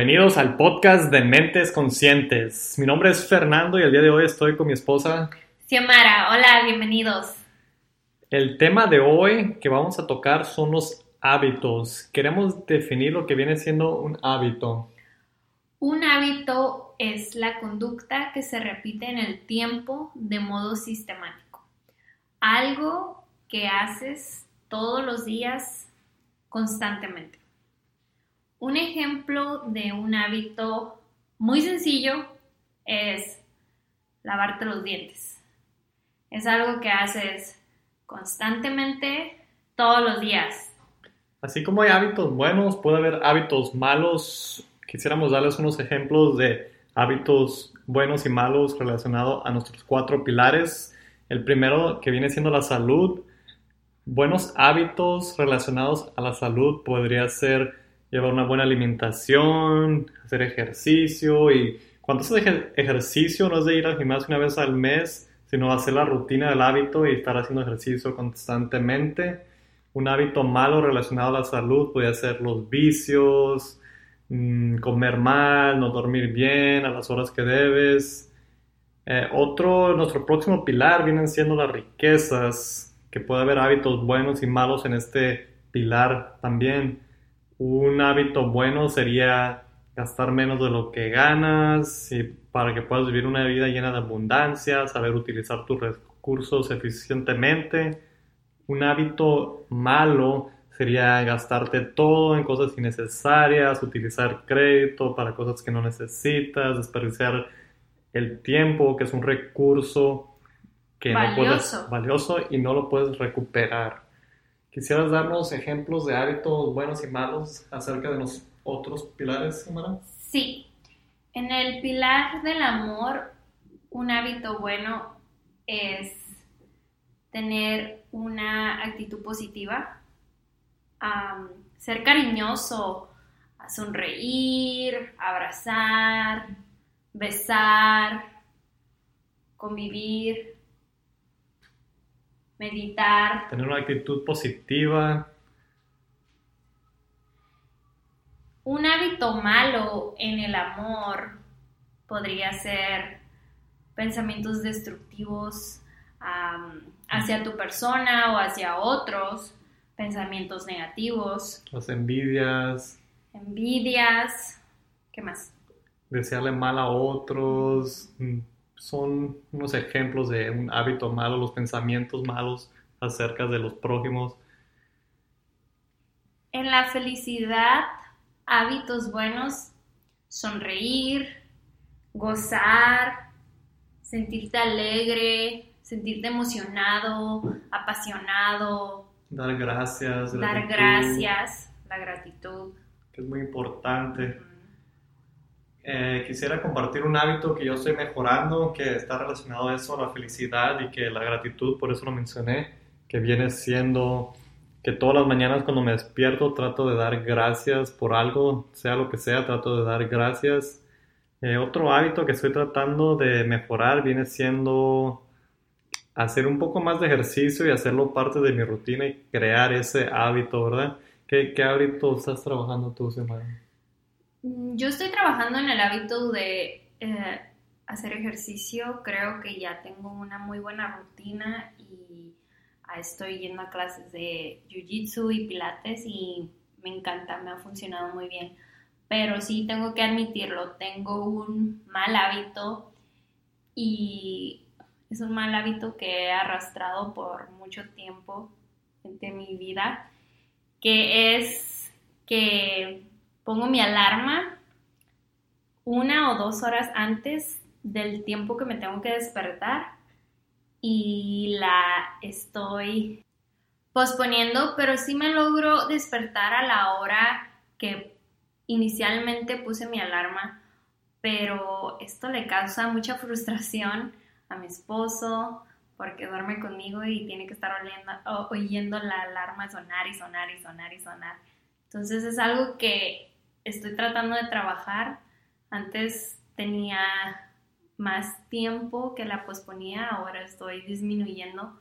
Bienvenidos al podcast de Mentes Conscientes. Mi nombre es Fernando y el día de hoy estoy con mi esposa. Xiomara, hola, bienvenidos. El tema de hoy que vamos a tocar son los hábitos. Queremos definir lo que viene siendo un hábito. Un hábito es la conducta que se repite en el tiempo de modo sistemático. Algo que haces todos los días constantemente. Un ejemplo de un hábito muy sencillo es lavarte los dientes. Es algo que haces constantemente todos los días. Así como hay hábitos buenos, puede haber hábitos malos. Quisiéramos darles unos ejemplos de hábitos buenos y malos relacionados a nuestros cuatro pilares. El primero que viene siendo la salud. Buenos hábitos relacionados a la salud podría ser llevar una buena alimentación, hacer ejercicio y cuando haces ejercicio no es de ir al gimnasio una vez al mes, sino hacer la rutina del hábito y estar haciendo ejercicio constantemente. Un hábito malo relacionado a la salud puede ser los vicios, mm, comer mal, no dormir bien a las horas que debes. Eh, otro, nuestro próximo pilar vienen siendo las riquezas, que puede haber hábitos buenos y malos en este pilar también. Un hábito bueno sería gastar menos de lo que ganas y para que puedas vivir una vida llena de abundancia, saber utilizar tus recursos eficientemente. Un hábito malo sería gastarte todo en cosas innecesarias, utilizar crédito para cosas que no necesitas, desperdiciar el tiempo, que es un recurso que no puedes valioso y no lo puedes recuperar. ¿Quisieras darnos ejemplos de hábitos buenos y malos acerca de los otros pilares, Samara? Sí. En el pilar del amor, un hábito bueno es tener una actitud positiva, ser cariñoso, sonreír, abrazar, besar, convivir, meditar. Tener una actitud positiva. Un hábito malo en el amor podría ser pensamientos destructivos hacia tu persona o hacia otros, pensamientos negativos. Las envidias. Envidias. ¿Qué más? Desearle mal a otros, mm, son unos ejemplos de un hábito malo, los pensamientos malos acerca de los prójimos. En la felicidad, hábitos buenos, sonreír, gozar, sentirte alegre, sentirte emocionado, apasionado. Dar gracias. Dar gracias, la gratitud. Que es muy importante. Eh, quisiera compartir un hábito que yo estoy mejorando, que está relacionado a eso, a la felicidad y que la gratitud, por eso lo mencioné, que viene siendo que todas las mañanas cuando me despierto trato de dar gracias por algo, sea lo que sea, trato de dar gracias. Eh, otro hábito que estoy tratando de mejorar viene siendo hacer un poco más de ejercicio y hacerlo parte de mi rutina y crear ese hábito, ¿verdad? ¿Qué, qué hábito estás trabajando tú, Semana? Mm, yo estoy trabajando en el hábito de eh, hacer ejercicio. Creo que ya tengo una muy buena rutina y ah, estoy yendo a clases de Jiu-Jitsu y Pilates y me encanta, me ha funcionado muy bien. Pero sí tengo que admitirlo, tengo un mal hábito y es un mal hábito que he arrastrado por mucho tiempo de mi vida, que es que pongo mi alarma una o dos horas antes del tiempo que me tengo que despertar y la estoy posponiendo, pero sí me logro despertar a la hora que inicialmente puse mi alarma, pero esto le causa mucha frustración a mi esposo porque duerme conmigo y tiene que estar oyendo la alarma sonar y sonar y sonar y sonar. Entonces es algo que estoy tratando de trabajar. Antes tenía más tiempo que la posponía, ahora estoy disminuyendo,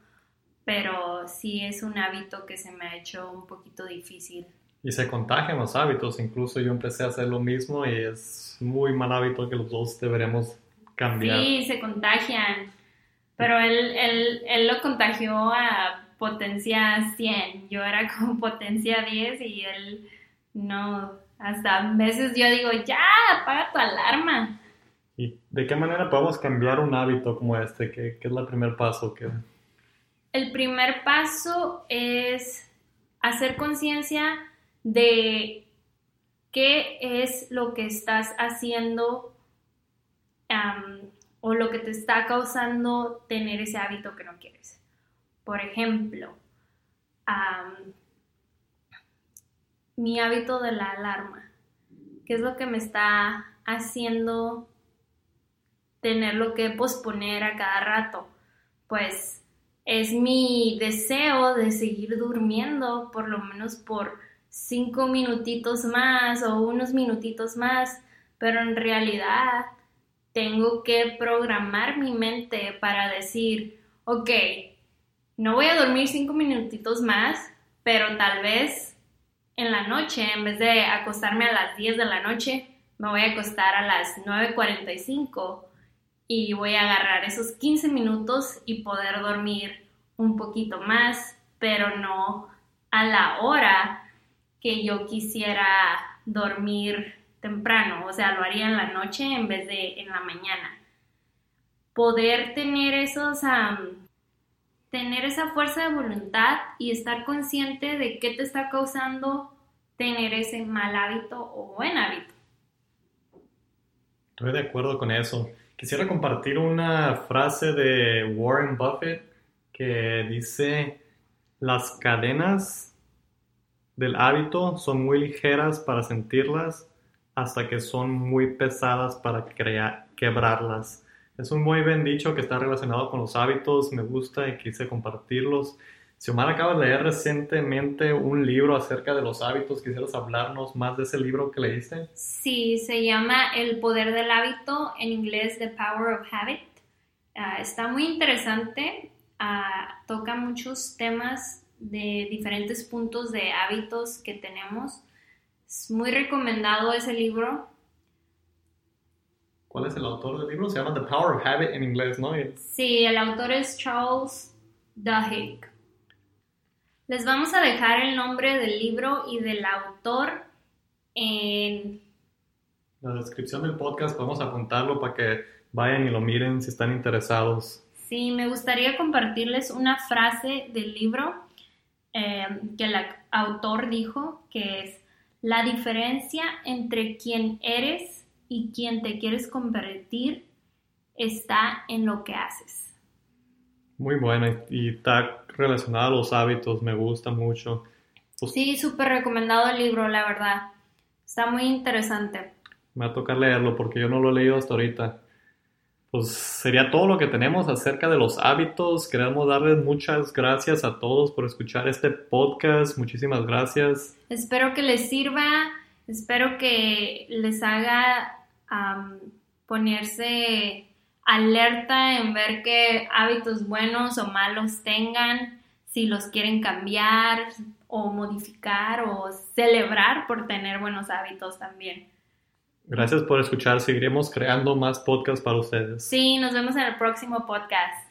pero sí es un hábito que se me ha hecho un poquito difícil. Y se contagian los hábitos, incluso yo empecé a hacer lo mismo y es muy mal hábito que los dos deberemos cambiar. Sí, se contagian, pero él, él, él lo contagió a potencia 100, yo era como potencia 10 y él no, hasta veces yo digo, ya, apaga tu alarma. ¿Y de qué manera podemos cambiar un hábito como este? ¿Qué, qué es el primer paso? Que... El primer paso es hacer conciencia de qué es lo que estás haciendo o lo que te está causando tener ese hábito que no quieres. Por ejemplo, mi hábito de la alarma. ¿Qué es lo que me está haciendo tenerlo que posponer a cada rato? Pues es mi deseo de seguir durmiendo por lo menos por cinco minutitos más o unos minutitos más, pero en realidad tengo que programar mi mente para decir, ok, no voy a dormir cinco minutitos más, pero tal vez en la noche, en vez de acostarme a las 10 de la noche, me voy a acostar a las 9.45 y voy a agarrar esos 15 minutos y poder dormir un poquito más, pero no a la hora que yo quisiera dormir temprano, o sea, lo haría en la noche en vez de en la mañana. Poder tener esos tener esa fuerza de voluntad y estar consciente de qué te está causando tener ese mal hábito o buen hábito. Estoy de acuerdo con eso. Quisiera compartir una frase de Warren Buffett que dice, las cadenas del hábito son muy ligeras para sentirlas hasta que son muy pesadas para quebrarlas. Es un muy buen dicho que está relacionado con los hábitos, me gusta y quise compartirlos. Si Omar acaba de leer recientemente un libro acerca de los hábitos, ¿quisieras hablarnos más de ese libro que leíste? Sí, se llama El poder del hábito, en inglés The Power of Habit. Ah, está muy interesante, ah, toca muchos temas de diferentes puntos de hábitos que tenemos. Es muy recomendado ese libro. ¿Cuál es el autor del libro? Se llama The Power of Habit en inglés, ¿no? Sí, el autor es Charles Duhigg. Les vamos a dejar el nombre del libro y del autor en la descripción del podcast. Podemos apuntarlo para que vayan y lo miren si están interesados. Sí, me gustaría compartirles una frase del libro eh, que el autor dijo, que es la diferencia entre quien eres y quien te quieres convertir está en lo que haces. Muy buena y está relacionada a los hábitos, me gusta mucho. Pues sí, súper recomendado el libro, la verdad. Está muy interesante. Me va a tocar leerlo porque yo no lo he leído hasta ahorita. Pues sería todo lo que tenemos acerca de los hábitos. Queremos darles muchas gracias a todos por escuchar este podcast. Muchísimas gracias. Espero que les sirva. Espero que les haga ponerse alerta en ver qué hábitos buenos o malos tengan, si los quieren cambiar o modificar o celebrar por tener buenos hábitos también. Gracias por escuchar. Seguiremos creando más podcasts para ustedes. Sí, nos vemos en el próximo podcast.